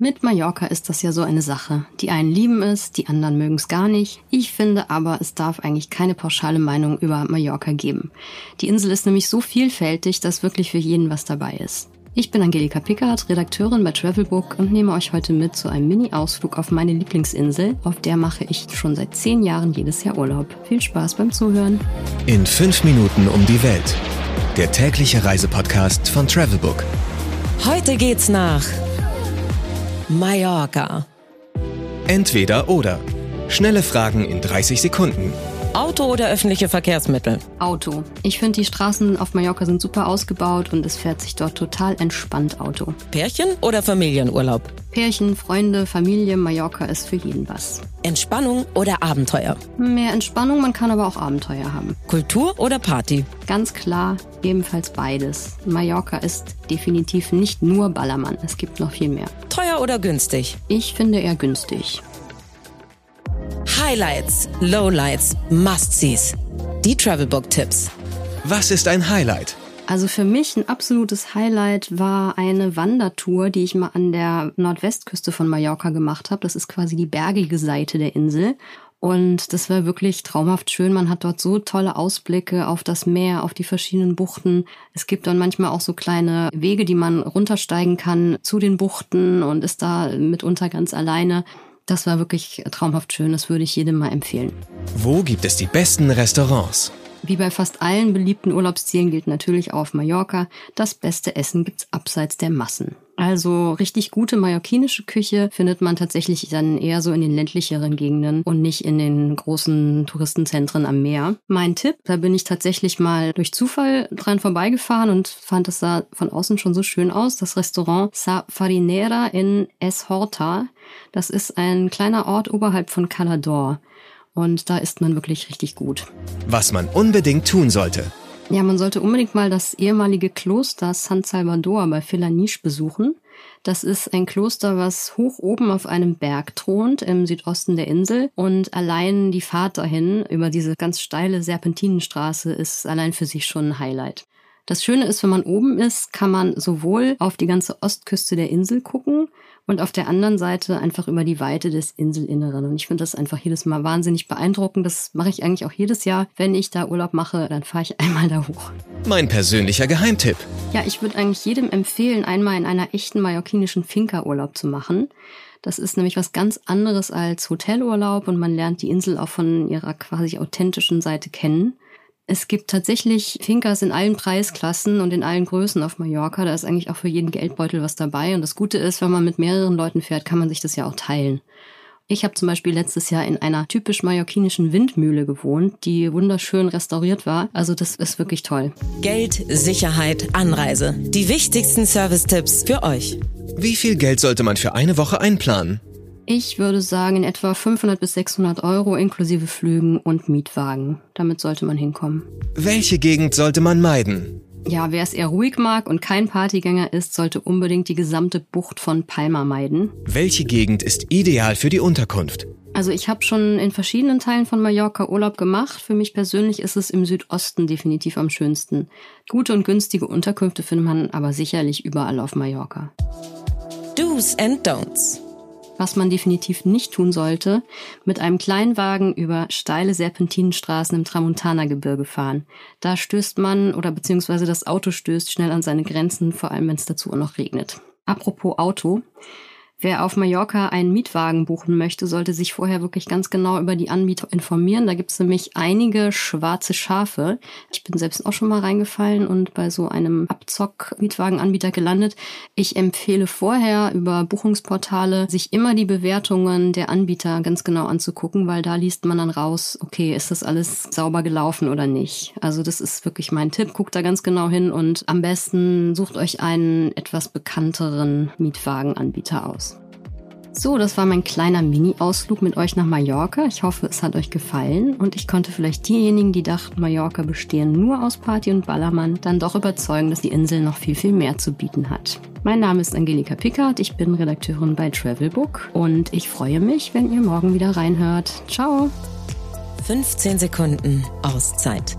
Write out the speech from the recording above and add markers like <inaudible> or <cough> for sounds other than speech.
Mit Mallorca ist das ja so eine Sache. Die einen lieben es, die anderen mögen es gar nicht. Ich finde aber, es darf eigentlich keine pauschale Meinung über Mallorca geben. Die Insel ist nämlich so vielfältig, dass wirklich für jeden was dabei ist. Ich bin Angelika Pickard, Redakteurin bei Travelbook und nehme euch heute mit zu einem Mini-Ausflug auf meine Lieblingsinsel. Auf der mache ich schon seit zehn Jahren jedes Jahr Urlaub. Viel Spaß beim Zuhören. In fünf Minuten um die Welt. Der tägliche Reisepodcast von Travelbook. Heute geht's nach Mallorca. Entweder oder. Schnelle Fragen in 30 Sekunden. Auto oder öffentliche Verkehrsmittel? Auto. Ich finde, die Straßen auf Mallorca sind super ausgebaut und es fährt sich dort total entspannt Auto. Pärchen oder Familienurlaub? Pärchen, Freunde, Familie, Mallorca ist für jeden was. Entspannung oder Abenteuer? Mehr Entspannung, man kann aber auch Abenteuer haben. Kultur oder Party? Ganz klar, ebenfalls beides. Mallorca ist definitiv nicht nur Ballermann, es gibt noch viel mehr. Teuer oder günstig? Ich finde eher günstig. Highlights, Lowlights, Must-Sees. Die Travelbook-Tipps. Was ist ein Highlight? Also für mich ein absolutes Highlight war eine Wandertour, die ich mal an der Nordwestküste von Mallorca gemacht habe. Das ist quasi die bergige Seite der Insel. Und das war wirklich traumhaft schön. Man hat dort so tolle Ausblicke auf das Meer, auf die verschiedenen Buchten. Es gibt dann manchmal auch so kleine Wege, die man runtersteigen kann zu den Buchten und ist da mitunter ganz alleine. Das war wirklich traumhaft schön, das würde ich jedem mal empfehlen. Wo gibt es die besten Restaurants? Wie bei fast allen beliebten Urlaubszielen gilt natürlich auch auf Mallorca, das beste Essen gibt's abseits der Massen. Also richtig gute mallorquinische Küche findet man tatsächlich dann eher so in den ländlicheren Gegenden und nicht in den großen Touristenzentren am Meer. Mein Tipp, da bin ich tatsächlich mal durch Zufall dran vorbeigefahren und fand es sah von außen schon so schön aus. Das Restaurant Sa Farinera in Es Horta. Das ist ein kleiner Ort oberhalb von Calador. Und da isst man wirklich richtig gut. Was man unbedingt tun sollte. Ja, man sollte unbedingt mal das ehemalige Kloster San Salvador bei Filaniche besuchen. Das ist ein Kloster, was hoch oben auf einem Berg thront im Südosten der Insel und allein die Fahrt dahin über diese ganz steile Serpentinenstraße ist allein für sich schon ein Highlight. Das Schöne ist, wenn man oben ist, kann man sowohl auf die ganze Ostküste der Insel gucken und auf der anderen Seite einfach über die Weite des Inselinneren. Und ich finde das einfach jedes Mal wahnsinnig beeindruckend. Das mache ich eigentlich auch jedes Jahr. Wenn ich da Urlaub mache, dann fahre ich <laughs> einmal da hoch. Mein persönlicher Geheimtipp. Ja, ich würde eigentlich jedem empfehlen, einmal in einer echten mallorquinischen Finca Urlaub zu machen. Das ist nämlich was ganz anderes als Hotelurlaub und man lernt die Insel auch von ihrer quasi authentischen Seite kennen. Es gibt tatsächlich Finkers in allen Preisklassen und in allen Größen auf Mallorca. Da ist eigentlich auch für jeden Geldbeutel was dabei. Und das Gute ist, wenn man mit mehreren Leuten fährt, kann man sich das ja auch teilen. Ich habe zum Beispiel letztes Jahr in einer typisch mallorquinischen Windmühle gewohnt, die wunderschön restauriert war. Also das ist wirklich toll. Geld, Sicherheit, Anreise. Die wichtigsten Service-Tipps für euch. Wie viel Geld sollte man für eine Woche einplanen? Ich würde sagen, in etwa 500 bis 600 Euro inklusive Flügen und Mietwagen. Damit sollte man hinkommen. Welche Gegend sollte man meiden? Ja, wer es eher ruhig mag und kein Partygänger ist, sollte unbedingt die gesamte Bucht von Palma meiden. Welche Gegend ist ideal für die Unterkunft? Also ich habe schon in verschiedenen Teilen von Mallorca Urlaub gemacht. Für mich persönlich ist es im Südosten definitiv am schönsten. Gute und günstige Unterkünfte findet man aber sicherlich überall auf Mallorca. Do's and Don'ts. Was man definitiv nicht tun sollte, mit einem Kleinwagen über steile Serpentinenstraßen im Tramontana-Gebirge fahren. Da stößt man oder beziehungsweise das Auto stößt schnell an seine Grenzen, vor allem wenn es dazu auch noch regnet. Apropos Auto. Wer auf Mallorca einen Mietwagen buchen möchte, sollte sich vorher wirklich ganz genau über die Anbieter informieren. Da gibt es nämlich einige schwarze Schafe. Ich bin selbst auch schon mal reingefallen und bei so einem Abzock-Mietwagenanbieter gelandet. Ich empfehle vorher über Buchungsportale sich immer die Bewertungen der Anbieter ganz genau anzugucken, weil da liest man dann raus, okay, ist das alles sauber gelaufen oder nicht. Also das ist wirklich mein Tipp. Guckt da ganz genau hin und am besten sucht euch einen etwas bekannteren Mietwagenanbieter aus. So, das war mein kleiner Mini-Ausflug mit euch nach Mallorca. Ich hoffe, es hat euch gefallen und ich konnte vielleicht diejenigen, die dachten, Mallorca bestehen nur aus Party und Ballermann, dann doch überzeugen, dass die Insel noch viel, viel mehr zu bieten hat. Mein Name ist Angelika Pickard, ich bin Redakteurin bei Travelbook und ich freue mich, wenn ihr morgen wieder reinhört. Ciao! 15 Sekunden Auszeit